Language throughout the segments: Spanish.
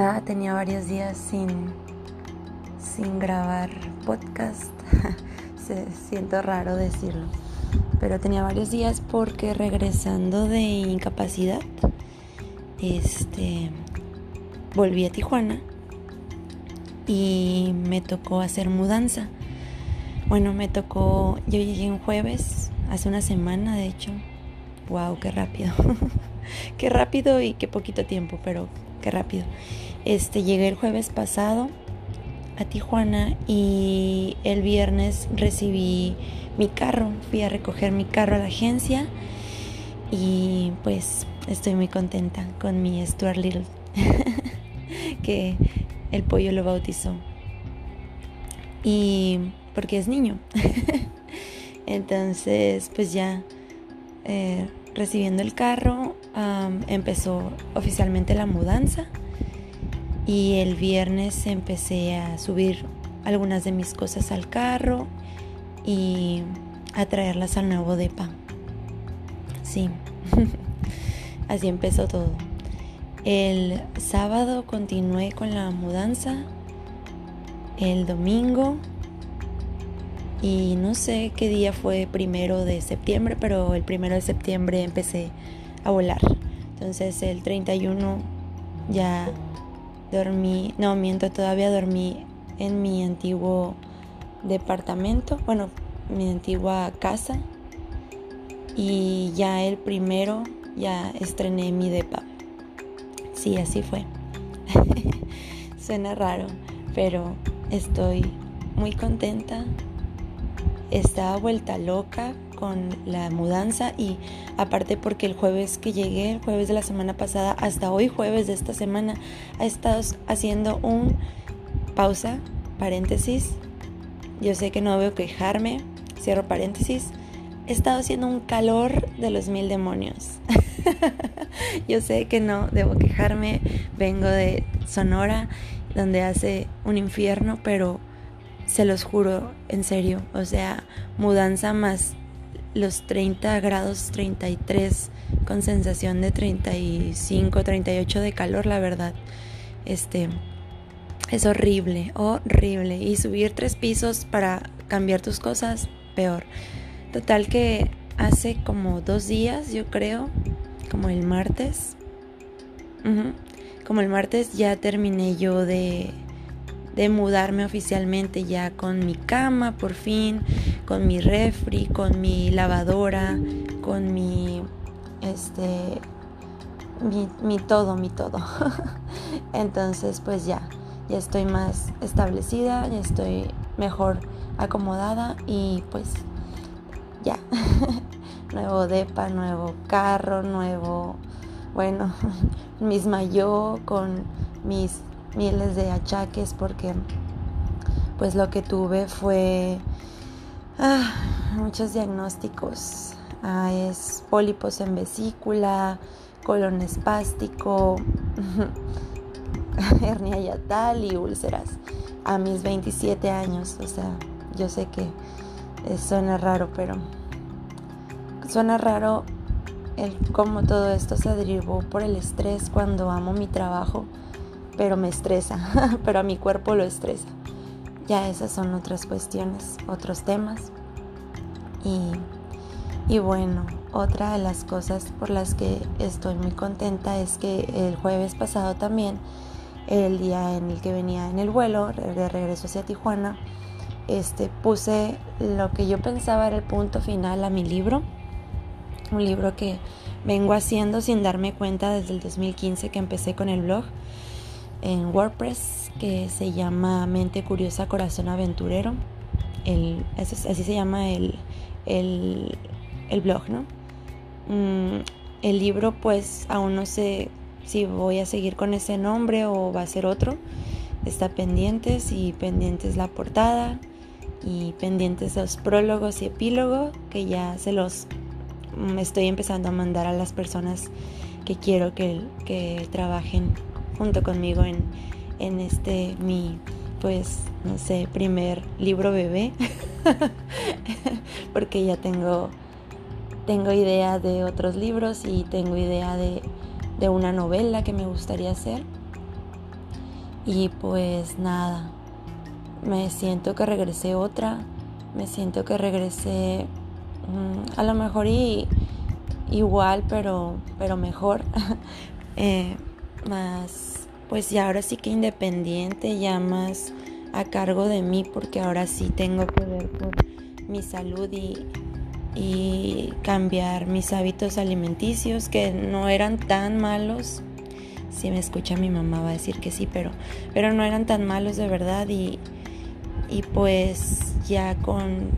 Ah, tenía varios días sin. sin grabar podcast. Se siento raro decirlo. Pero tenía varios días porque regresando de incapacidad. Este. Volví a Tijuana. Y me tocó hacer mudanza. Bueno, me tocó. Yo llegué un jueves, hace una semana de hecho wow, qué rápido. qué rápido y qué poquito tiempo, pero qué rápido. Este, llegué el jueves pasado a Tijuana y el viernes recibí mi carro. Fui a recoger mi carro a la agencia y pues estoy muy contenta con mi Stuart Little, que el pollo lo bautizó. Y porque es niño. Entonces, pues ya eh, recibiendo el carro, empezó oficialmente la mudanza y el viernes empecé a subir algunas de mis cosas al carro y a traerlas al nuevo depa. Sí, así empezó todo. El sábado continué con la mudanza. El domingo y no sé qué día fue primero de septiembre, pero el primero de septiembre empecé a volar. Entonces el 31 ya dormí, no miento, todavía dormí en mi antiguo departamento, bueno, mi antigua casa. Y ya el primero ya estrené mi depa. Sí, así fue. Suena raro, pero estoy muy contenta estaba vuelta loca con la mudanza y aparte porque el jueves que llegué, el jueves de la semana pasada, hasta hoy jueves de esta semana, ha estado haciendo un pausa, paréntesis. Yo sé que no veo quejarme, cierro paréntesis. He estado haciendo un calor de los mil demonios. Yo sé que no debo quejarme, vengo de Sonora, donde hace un infierno, pero se los juro, en serio. O sea, mudanza más los 30 grados 33 con sensación de 35, 38 de calor, la verdad. Este es horrible, horrible. Y subir tres pisos para cambiar tus cosas, peor. Total que hace como dos días, yo creo, como el martes. Como el martes ya terminé yo de de mudarme oficialmente ya con mi cama por fin, con mi refri, con mi lavadora, con mi este mi, todo, mi todo. Entonces, pues ya, ya estoy más establecida, ya estoy mejor acomodada y pues ya. nuevo depa, nuevo carro, nuevo, bueno, misma yo con mis miles de achaques porque pues lo que tuve fue ah, muchos diagnósticos. Ah, es pólipos en vesícula, colon espástico, hernia yatal y úlceras a mis 27 años. O sea, yo sé que suena raro, pero suena raro el cómo todo esto se derivó por el estrés cuando amo mi trabajo pero me estresa, pero a mi cuerpo lo estresa. Ya esas son otras cuestiones, otros temas. Y, bueno, otra de las cosas por las que estoy muy contenta es que el jueves pasado también, el día en el que venía en el vuelo de regreso hacia Tijuana, este, puse lo que yo pensaba era el punto final a mi libro. Un libro que vengo haciendo sin darme cuenta desde el 2015 que empecé con el blog en WordPress que se llama Mente Curiosa Corazón Aventurero. El, así se llama el, el, blog, ¿no? Mm, el libro pues aún no sé si voy a seguir con ese nombre o va a ser otro. Está pendientes y pendientes la portada y pendientes los prólogos y epílogo que ya se los mm, estoy empezando a mandar a las personas que quiero que, que trabajen junto conmigo en, en este mi pues no sé primer libro bebé porque ya tengo tengo idea de otros libros y tengo idea de de una novela que me gustaría hacer. Y pues nada, me siento que regresé otra, me siento que regresé mm, a lo mejor y, igual, pero, pero mejor. Eh, más, pues ya ahora sí que independiente, ya más a cargo de mí, porque ahora sí tengo ver por mi salud y, y cambiar mis hábitos alimenticios que no eran tan malos. Si me escucha mi mamá va a decir que sí, pero, pero no eran tan malos de verdad y, y pues ya con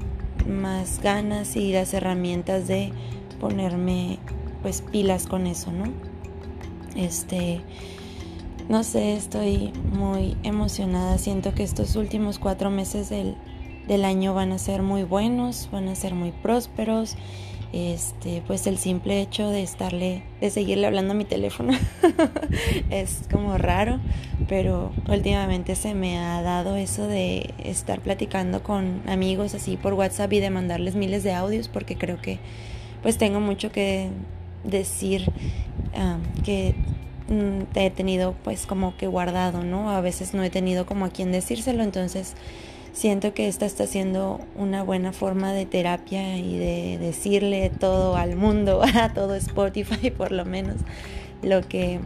más ganas y las herramientas de ponerme pues pilas con eso, ¿no? Este, no sé, estoy muy emocionada, siento que estos últimos cuatro meses del, del año van a ser muy buenos, van a ser muy prósperos. Este, pues el simple hecho de estarle, de seguirle hablando a mi teléfono es como raro, pero últimamente se me ha dado eso de estar platicando con amigos así por WhatsApp y de mandarles miles de audios porque creo que pues tengo mucho que decir ah, que mm, te he tenido pues como que guardado, ¿no? A veces no he tenido como a quien decírselo, entonces siento que esta está siendo una buena forma de terapia y de decirle todo al mundo, a todo Spotify por lo menos, lo que,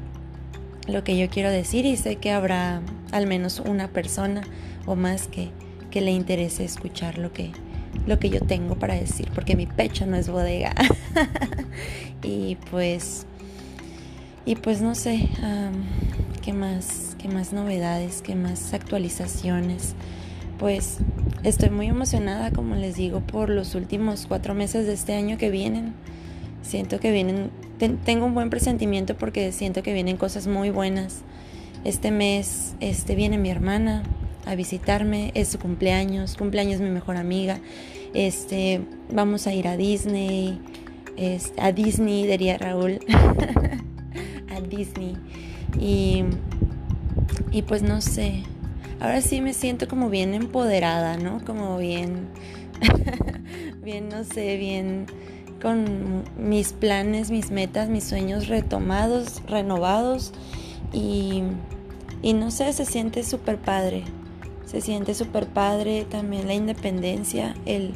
lo que yo quiero decir y sé que habrá al menos una persona o más que, que le interese escuchar lo que, lo que yo tengo para decir, porque mi pecho no es bodega. y pues, y pues no sé, qué más, qué más novedades, qué más actualizaciones pues estoy muy emocionada, como les digo, por los últimos cuatro meses de este año que vienen. Siento que vienen, tengo un buen presentimiento porque siento que vienen cosas muy buenas. Este mes este, viene mi hermana a visitarme, es su cumpleaños, cumpleaños mi mejor amiga. Este, vamos a ir a Disney, a Disney diría Raúl, a Disney. Y, y pues no sé, ahora sí me siento como bien empoderada, ¿no? Como bien, bien, no sé, bien con mis planes, mis metas, mis sueños retomados, renovados y, y no sé, se siente súper padre. Se siente súper padre también la independencia, el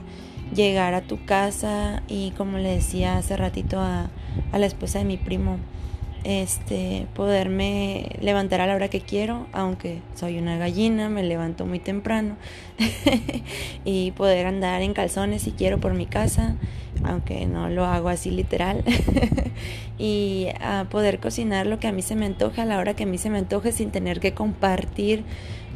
llegar a tu casa y como le decía hace ratito a, la esposa de mi primo, este, poderme levantar a la hora que quiero, aunque soy una gallina, me levanto muy temprano, y poder andar en calzones si quiero por mi casa, aunque no lo hago así literal, y a poder cocinar lo que a mí se me antoje a la hora que a mí se me antoje sin tener que compartir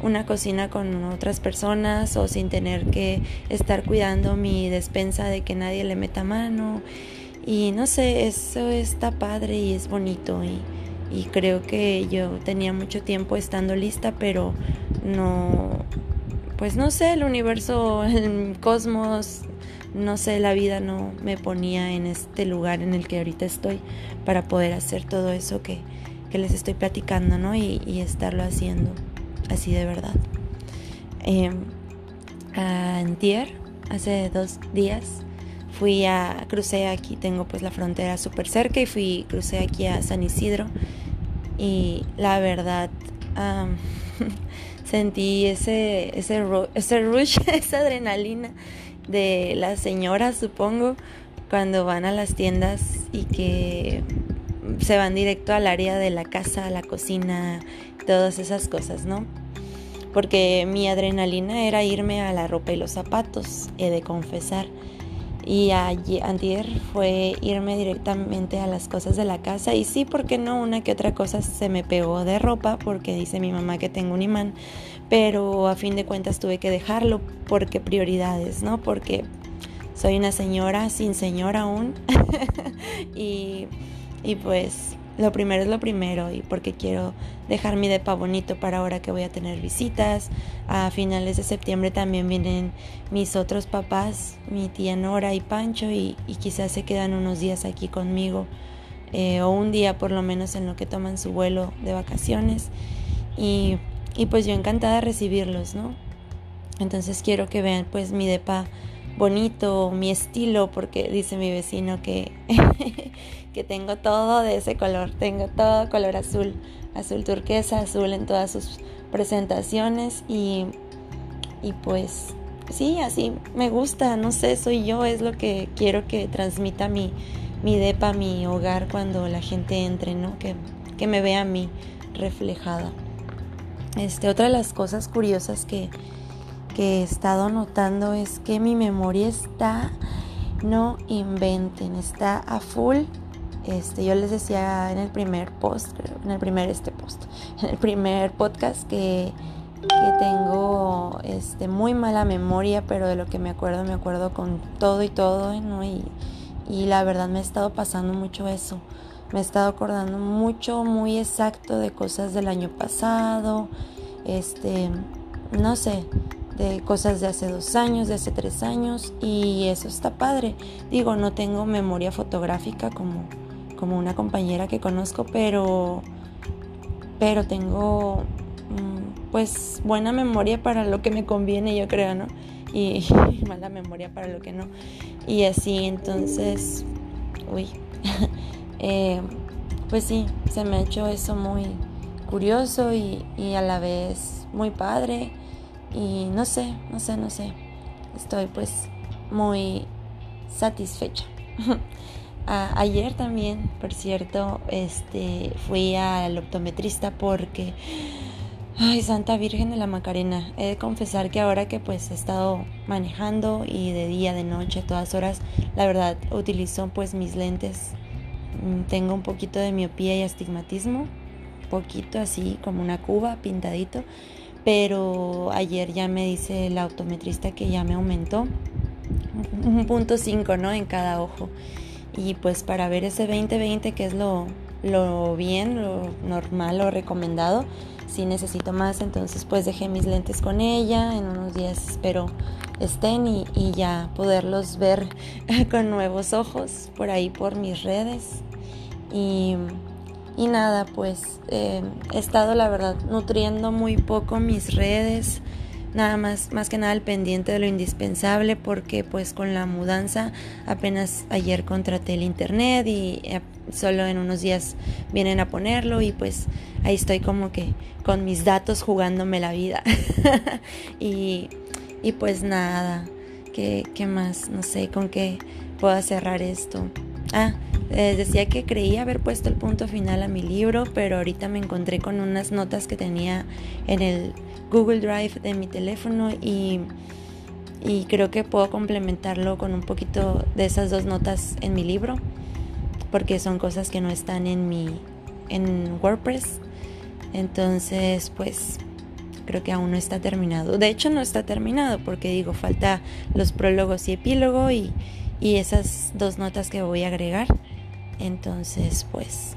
una cocina con otras personas o sin tener que estar cuidando mi despensa de que nadie le meta mano y no sé, eso está padre y es bonito y, y creo que yo tenía mucho tiempo estando lista, pero no, pues no sé, el universo, el cosmos, no sé, la vida no me ponía en este lugar en el que ahorita estoy para poder hacer todo eso que, que les estoy platicando, ¿no? Y, y estarlo haciendo así de verdad. Eh, antier, hace dos días, fui a, crucé aquí, tengo pues la frontera súper cerca y fui, crucé aquí a San Isidro y la verdad sentí ese, ese, ese rush, esa adrenalina de las señoras supongo cuando van a las tiendas y que se van directo al área de la casa, la cocina, todas esas cosas, ¿no? Porque mi adrenalina era irme a la ropa y los zapatos, he de confesar. Y ayer fue irme directamente a las cosas de la casa y sí, porque no? Una que otra cosa se me pegó de ropa porque dice mi mamá que tengo un imán, pero a fin de cuentas tuve que dejarlo porque prioridades, ¿no? Porque soy una señora sin señor aún y, y pues lo primero es lo primero y porque quiero dejar mi depa bonito para ahora que voy a tener visitas. A finales de septiembre también vienen mis otros papás, mi tía Nora y Pancho y, quizás se quedan unos días aquí conmigo eh, o un día por lo menos en lo que toman su vuelo de vacaciones y, y pues yo encantada de recibirlos, ¿no? Entonces quiero que vean pues mi depa bonito, mi estilo, porque dice mi vecino que, que tengo todo de ese color, tengo todo color azul, azul turquesa, azul en todas sus presentaciones y, y pues sí, así me gusta, no sé, soy yo, es lo que quiero que transmita mi, mi depa, mi hogar cuando la gente entre, ¿no? Que, que me vea a mí reflejada. Este, otra de las cosas curiosas que, que he estado notando es que mi memoria está, no inventen, está a full. Este, yo les decía en el primer post, en el primer este post, en el primer podcast que, que tengo este, muy mala memoria, pero de lo que me acuerdo, me acuerdo con todo y todo, ¿no? Y, y la verdad me ha estado pasando mucho eso. Me he estado acordando mucho, muy exacto de cosas del año pasado, este, no sé, de cosas de hace dos años, de hace tres años, y eso está padre. Digo, no tengo memoria fotográfica como, como una compañera que conozco, pero, pero tengo mm, pues buena memoria para lo que me conviene, yo creo, ¿no? Y, y mala memoria para lo que no. Y así, entonces, uy. Eh, pues sí, se me ha hecho eso muy curioso y, a la vez muy padre. Y no sé, no sé, no sé. Estoy pues muy satisfecha. ayer también, por cierto, este, fui al optometrista porque, ay, Santa Virgen de la Macarena, he de confesar que ahora que pues he estado manejando y de día, de noche, todas horas, la verdad utilizo pues mis lentes Mm, tengo un poquito de miopía y astigmatismo, poquito así como una cuba pintadito, pero ayer ya me dice el autometrista que ya me aumentó un punto 5, ¿no? En cada ojo. Y pues para ver ese 20-20, que es lo, lo bien, lo normal, lo recomendado, si necesito más, entonces pues dejé mis lentes con ella, en unos días espero estén y, ya poderlos ver con nuevos ojos por ahí por mis redes. Y, nada, pues eh, he estado la verdad nutriendo muy poco mis redes, nada más, más que nada al pendiente de lo indispensable porque pues con la mudanza apenas ayer contraté el internet y eh, solo en unos días vienen a ponerlo y pues ahí estoy como que con mis datos jugándome la vida y, y, pues nada, ¿qué, ¿qué más? No sé con qué puedo cerrar esto. Ah, eh, decía que creía haber puesto el punto final a mi libro, pero ahorita me encontré con unas notas que tenía en el Google Drive de mi teléfono y, y creo que puedo complementarlo con un poquito de esas dos notas en mi libro, porque son cosas que no están en mi en WordPress. Entonces, pues creo que aún no está terminado. De hecho, no está terminado porque digo, falta los prólogos y epílogo y, y esas dos notas que voy a agregar. Entonces, pues,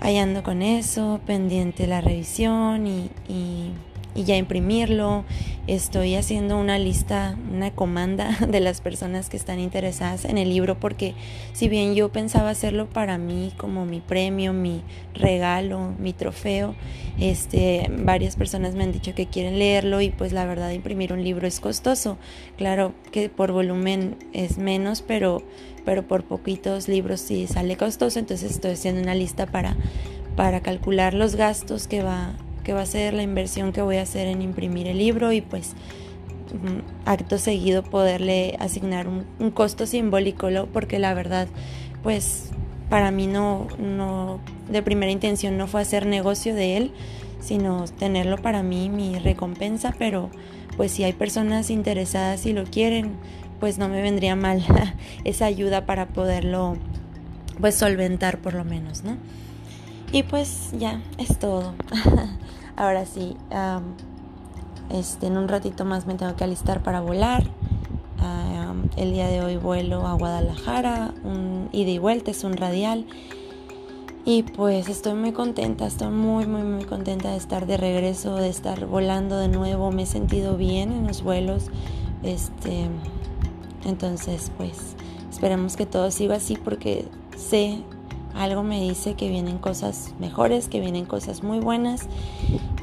ahí ando con eso, pendiente la revisión y, y, ya imprimirlo. Estoy haciendo una lista, una comanda de las personas que están interesadas en el libro porque si bien yo pensaba hacerlo para mí como mi premio, mi regalo, mi trofeo, este, varias personas me han dicho que quieren leerlo y pues la verdad imprimir un libro es costoso. Claro que por volumen es menos, pero, pero por poquitos libros sí sale costoso, entonces estoy haciendo una lista para, para calcular los gastos que va, que va a ser la inversión que voy a hacer en imprimir el libro y pues mm, acto seguido poderle asignar un, costo simbólico, porque la verdad pues para mí no, no, de primera intención no fue hacer negocio de él, sino tenerlo para mí, mi recompensa, pero pues si hay personas interesadas y lo quieren, pues no me vendría mal esa ayuda para poderlo pues solventar por lo menos, ¿no? Y pues ya, es todo. Ahora sí, este, en un ratito más me tengo que alistar para volar el día de hoy vuelo a Guadalajara, un ida y vuelta, es un radial. Y pues estoy muy contenta, estoy muy, muy, muy contenta de estar de regreso, de estar volando de nuevo. Me he sentido bien en los vuelos. Este, entonces, pues esperemos que todo siga así porque sé, algo me dice que vienen cosas mejores, que vienen cosas muy buenas.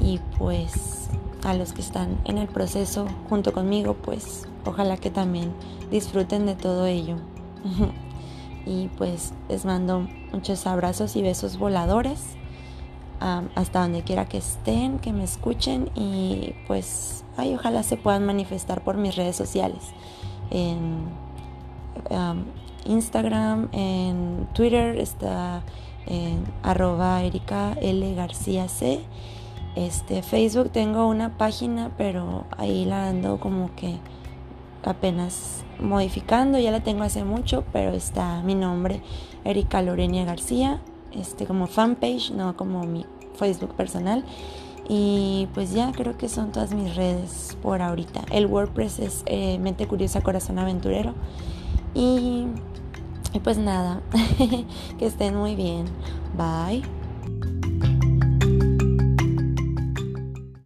Y pues a los que están en el proceso junto conmigo, pues ojalá que también disfruten de todo ello. y pues les mando muchos abrazos y besos voladores hasta donde quiera que estén, que me escuchen y pues ay, ojalá se puedan manifestar por mis redes sociales. En Instagram, en Twitter está en arroba Erika L. García C. Este, Facebook tengo una página, pero ahí la ando como que apenas modificando, ya la tengo hace mucho, pero está mi nombre, Erika Lorenia García, este como fanpage, no como mi Facebook personal. Y pues ya creo que son todas mis redes por ahorita. El WordPress es eh, Mente Curiosa Corazón Aventurero. Y, y pues nada, que estén muy bien. Bye.